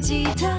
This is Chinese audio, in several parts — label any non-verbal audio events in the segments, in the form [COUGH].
吉他，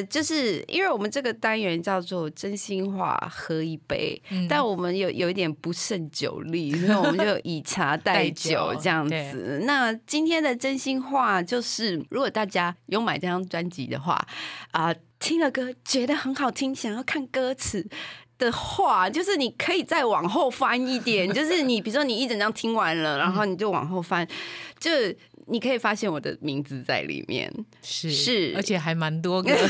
那就是因为我们这个单元叫做“真心话喝一杯”，但我们有有一点不胜酒力，所以我们就以茶 [LAUGHS] 代酒这样子。那今天的真心话就是，如果大家有买这张专辑的话，啊、听了歌觉得很好听，想要看歌词。的话，就是你可以再往后翻一点，就是你比如说你一整张听完了，然后你就往后翻，就你可以发现我的名字在里面。是是。而且还蛮多个。[LAUGHS]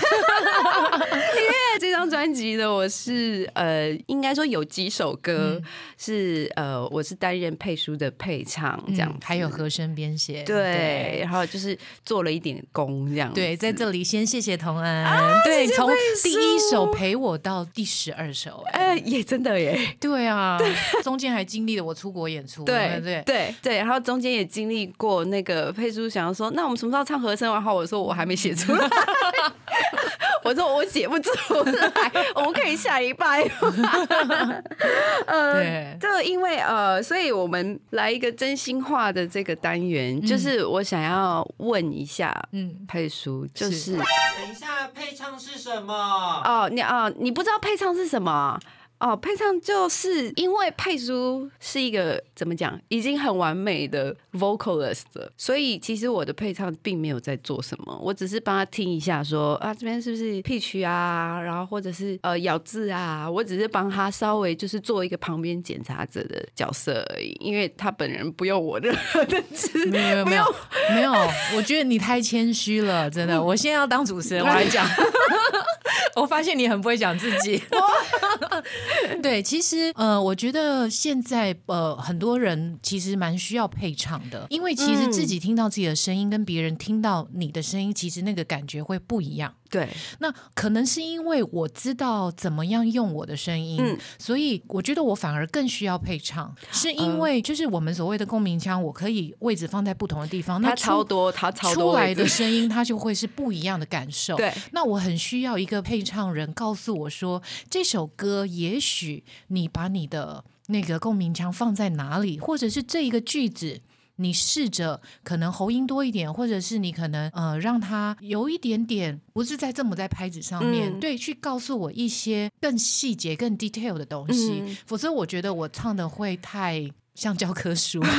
这张专辑的我是呃，应该说有几首歌嗯。是、呃，我是担任配书的配唱这样、嗯还有和声编写，对，然后就是做了一点功这样。对，在这里先谢谢童恩，啊对，从第一首陪我到第十二首，哎。哎、也真的耶，对啊，中间还经历了我出国演出，对对对。对对，然后中间也经历过那个佩叔想要说，那我们什么时候唱和声？然后我说我还没写出来，[LAUGHS] 我说我写不出来，我们可以下一拜。[LAUGHS] 呃，对就因为呃，所以我们来一个真心话的这个单元，就是我想要问一下嗯，佩叔，就是是等一下，配唱是什么？哦，你哦，你不知道配唱是什么？哦，配唱就是因为佩叔是一个怎么讲，已经很完美的 vocalist，了所以其实我的配唱并没有在做什么，我只是帮他听一下说啊这边是不是 pitch 啊，然后或者是呃咬字啊，我只是帮他稍微就是做一个旁边检查者的角色而已，因为他本人不用我任何的 [LAUGHS] 字没有没有没有，我觉得你太谦虚了，真的。我现在要当主持人，我来讲。[LAUGHS] [LAUGHS] 我发现你很不会讲自己。对，其实呃，我觉得现在呃，很多人其实蛮需要配唱的，因为其实自己听到自己的声音，跟别人听到你的声音，其实那个感觉会不一样。对，那可能是因为我知道怎么样用我的声音，嗯所以我觉得我反而更需要配唱，是因为就是我们所谓的共鸣腔，我可以位置放在不同的地方，那超多，它超多出来的声音，它就会是不一样的感受。[LAUGHS] 对，那我很需要一个配唱人告诉我说，这首歌也许你把你的那个共鸣腔放在哪里，或者是这一个句子。你试着可能喉音多一点，或者是你可能呃让他有一点点不是在这么在拍子上面，嗯对，去告诉我一些更细节、更 detail 的东西，嗯否则我觉得我唱的会太像教科书。[LAUGHS]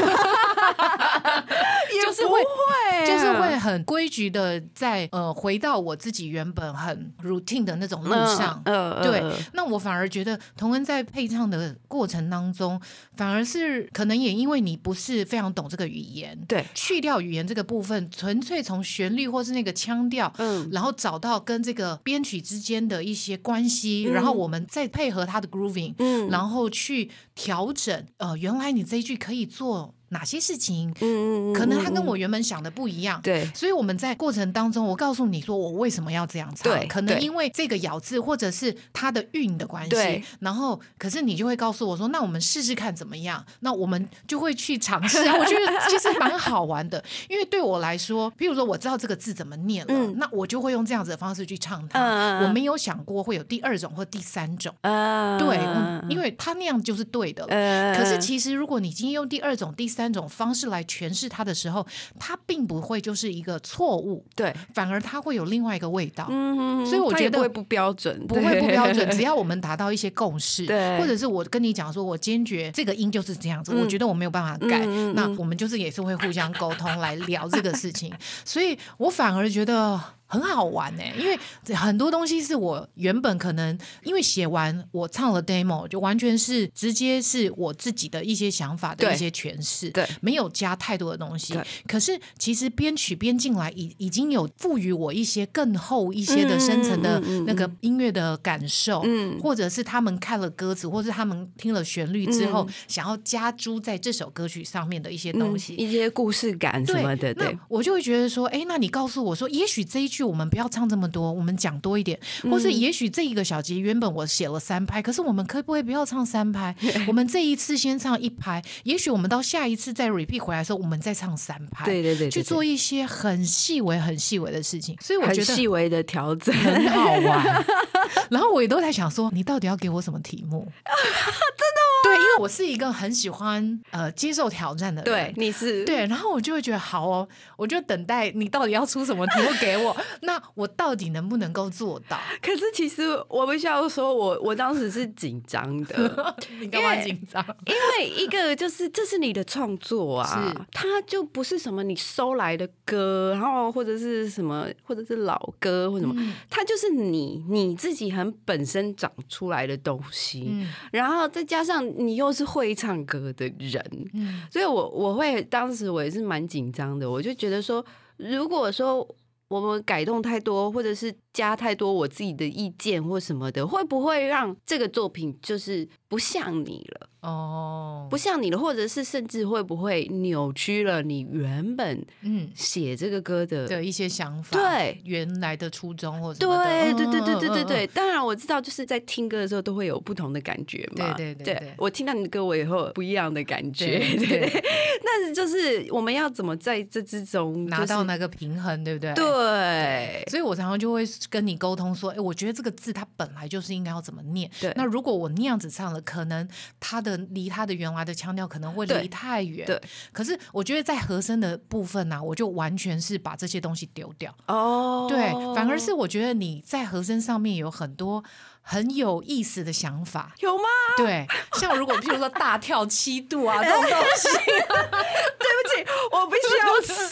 就是会会就是会很规矩的在呃回到我自己原本很 routine 的那种路上。呃对，那我反而觉得童恩在配唱的过程当中，反而是可能也因为你不是非常懂这个语言，对去掉语言这个部分，纯粹从旋律或是那个腔调，嗯然后找到跟这个编曲之间的一些关系，然后我们再配合他的 grooving，嗯然后去调整。呃，原来你这一句可以做哪些事情？嗯可能他跟我原本想的不一样。对所以我们在过程当中，我告诉你说我为什么要这样唱，对可能因为这个咬字或者是它的韵的关对系，然后可是你就会告诉我说，那我们试试看怎么样？那我们就会去尝试啊。[LAUGHS] 我觉得其实蛮好玩的，因为对我来说，譬如说我知道这个字怎么念了，嗯那我就会用这样子的方式去唱它。嗯嗯嗯我没有想过会有第二种或第三种，啊对，嗯因为他那样就是对的了。呃可是其实，如果你今天用第二种、第三种方式来诠释它的时候，它并不会就是一个错误，对，反而它会有另外一个味道。嗯所以我觉得不会不标准，不会不标准，只要我们达到一些共识，对。或者是我跟你讲说，我坚决这个音就是这样子，我觉得我没有办法改，嗯嗯。嗯那我们就是也是会互相沟通来聊这个事情，所以我反而觉得很好玩哎、因为很多东西是我原本可能因为写完我唱了 demo，就完全是直接是我自己的一些想法的一些诠释，对。没有加太多的东西。对。可是其实编曲编进来已已经有赋予我一些更厚一些的深层的那个音乐的感受，嗯。或者是他们看了歌词，或是他们听了旋律之后，嗯。想要加诸在这首歌曲上面的一些东西。一些故事感什么的，对那，我就会觉得说，哎，那你告诉我说，也许这一句我们不要唱这么多，我们讲多一点，或是也许这一个小节原本我写了三拍，可是我们可不可以不要唱三拍？[LAUGHS] 我们这一次先唱一拍，也许我们到下一次再 repeat 回来的时候，我们再唱三拍，对对对对去做一些很细微、很细微的事情。所以我觉得细微的调整。很好玩。[LAUGHS] 然后我也都在想说，你到底要给我什么题目？[LAUGHS] 真的吗？对，因为我是一个很喜欢呃接受挑战的人。对，你是对，然后我就会觉得好哦，我就等待你到底要出什么题目给我，[LAUGHS] 那我到底能不能够做到？可是其实我必须要说我，我当时是紧张的，[LAUGHS] 你干嘛紧张？因为一个就是这是你的创作啊，它就不是什么你收来的歌，然后或者是什么，或者是老歌或什么，嗯它就是你你自己很本身长出来的东西，嗯然后再加上你又是会唱歌的人，嗯。所以我我会当时我也是蛮紧张的，我就觉得说，如果说我们改动太多，或者是加太多我自己的意见或什么的，会不会让这个作品就是不像你了？哦，不像你了，或者是甚至会不会扭曲了你原本嗯写这个歌的？的一些想法，对原来的初衷或什么的，对对对对嗯对对对，嗯嗯当然我知道，就是在听歌的时候都会有不同的感觉嘛。对对对对我听到你的歌，我也会有不一样的感觉。[LAUGHS] 对对对但是就是我们要怎么在这之中拿到那个平衡，对不对？对所以我常常就会跟你沟通说，哎，我觉得这个字它本来就是应该要怎么念。对那如果我那样子唱了，可能它的离它的原来的腔调可能会对离太远。对。可是我觉得在和声的部分呢、我就完全是把这些东西丢掉。哦，对，反而是我觉得你在和声上面有很多很有意思的想法。有吗？对，像如果譬如说大跳七度啊 [LAUGHS] 这种东西，对不起，我必须要 [LAUGHS] 说，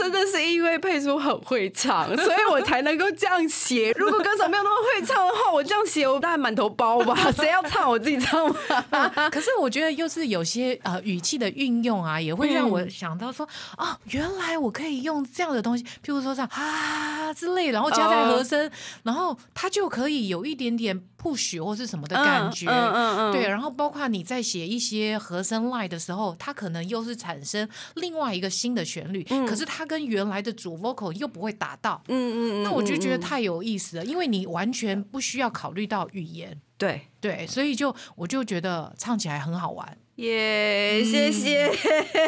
真的是因为佩叔很会唱，[LAUGHS] 所以我才能够这样写。如果歌手没有那么会唱的话，我这样写，我大概满头包吧。[LAUGHS] 谁要唱我自己唱吧。可是我觉得又是有些呃语气的运用啊，也会让我嗯想到说，哦，原来我可以用这样的东西，譬如说像啊之类，然后加在和声，然后它就可以有一点点 push 或是什么的感觉。嗯嗯嗯对，然后包括你在写一些和声 line 的时候，它可能又是产生另外一个新的旋律，可是它跟原来的主 vocal 又不会打到。嗯嗯嗯，那我就觉得太有意思了，因为你完全不需要考虑到语言，对。对，所以就我就觉得唱起来很好玩。耶、谢谢。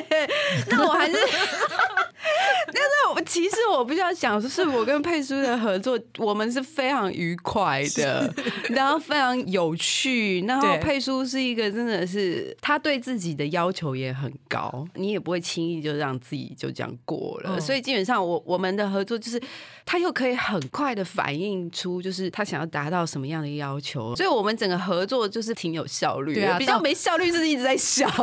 [LAUGHS] 那我还是，我必须要讲，就是我跟佩叔的合作，我们是非常愉快的，然后非常有趣。然后佩叔是一个真的是，他对自己的要求也很高，你也不会轻易就让自己就这样过了。嗯所以基本上我我们的合作就是，他又可以很快的反映出就是他想要达到什么样的要求，所以我们整个合作就是挺有效率的。对啊比较没效率就是一直在笑。[LAUGHS]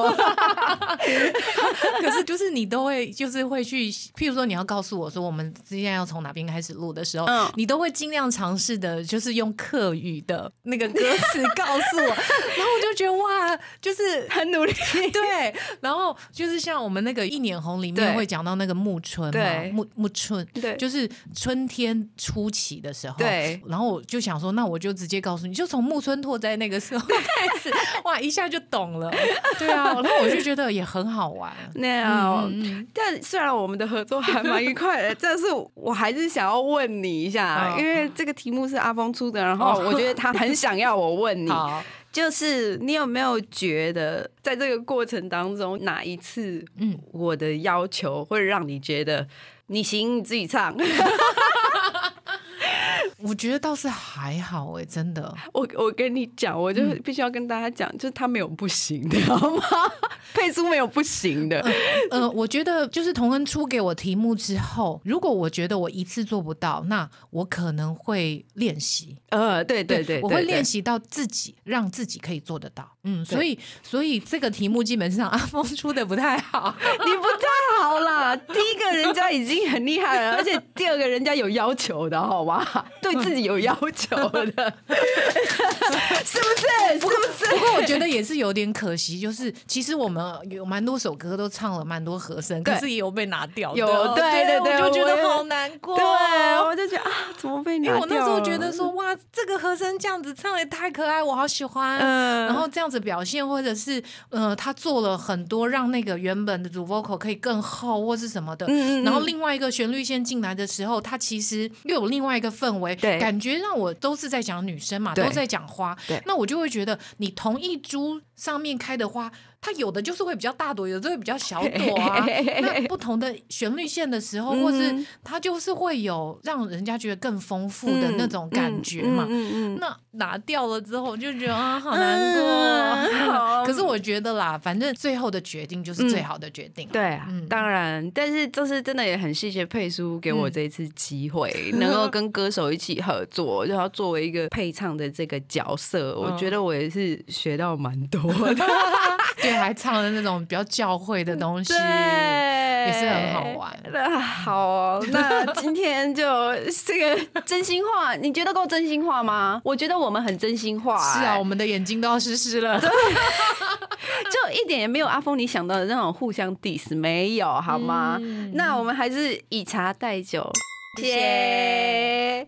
可是就是你都会就是会去，譬如说你要告诉我说我们之间要从哪边开始录的时候，嗯。你都会尽量尝试的，就是用客语的那个歌词告诉我，[LAUGHS] 然后我就觉得哇，就是很努力。[LAUGHS] 对，然后就是像我们那个一年红里面对会讲到那个暮春嘛对，暮暮春，对。就是春天初期的时候，对。然后我就想说，那我就直接告诉你，就从木春拓哉那个时候 [LAUGHS] 开始，哇，一下就懂了，对啊，然后我就觉得也很好玩，那但虽然我们的合作还蛮愉快的，但是我还是想要问你一下，嗯因为这个题目是阿峰出的，然后我觉得他很想要我问你，[LAUGHS] 好，就是你有没有觉得在这个过程当中哪一次，嗯。我的要求会让你觉得你行，你自己唱？[LAUGHS] 我觉得倒是还好哎、真的，我我跟你讲，我就嗯必须要跟大家讲，就是他没有不行的，[LAUGHS] 好吗？佩珠没有不行的，呃，我觉得就是童恩出给我题目之后，如果我觉得我一次做不到，那我可能会练习。呃，对对对，我会对练习到自己让自己可以做得到。嗯，所以所以这个题目基本上阿峰出的不太好。[LAUGHS] 你不太好啦。第一个人家已经很厉害了，而且第二个人家有要求的，好吧？对自己有要求的，[LAUGHS] 是不是？是不是？不过我觉得也是有点可惜，就是其实我们有蛮多首歌都唱了蛮多和声，可是也有被拿掉的。有对对对我就觉得好难过。对，我就觉得啊，怎么被拿因为？我那时候觉得说，[LAUGHS] 哇，这个和声这样子唱也太可爱，我好喜欢。嗯然后这样子表现，或者是呃，他做了很多让那个原本的主 vocal 可以更厚，或是什么的。嗯嗯嗯然后另外一个旋律线进来的时候，它其实又有另外一个氛围，对感觉让我都是在讲女生嘛，都在讲花对。那我就会觉得，你同一株上面开的花，它有的就是会比较大朵，有的会比较小朵啊。[LAUGHS] 那不同的旋律线的时候，或是嗯它就是会有让人家觉得更丰富的那种感觉嘛。嗯嗯嗯那拿掉了之后，我就觉得啊，好难过。[LAUGHS] 可是我觉得啦，反正最后的决定就是最好的决定。对啊，嗯当然，但是就是真的也很谢谢佩叔给我这一次机会，能够跟歌手一起合作，然后作为一个配唱的这个角色，[LAUGHS] 我觉得我也是学到蛮多的，对，还唱了那种比较教会的东西，对，也是很好玩。那好哦，那今天就这个真心话，你觉得够真心话吗？我觉得我们很真心话、是啊，哎我们的眼睛都要湿湿了。[LAUGHS] 就一点也没有阿峰你想到的那种互相 diss，没有好吗？嗯那我们还是以茶代酒，谢谢。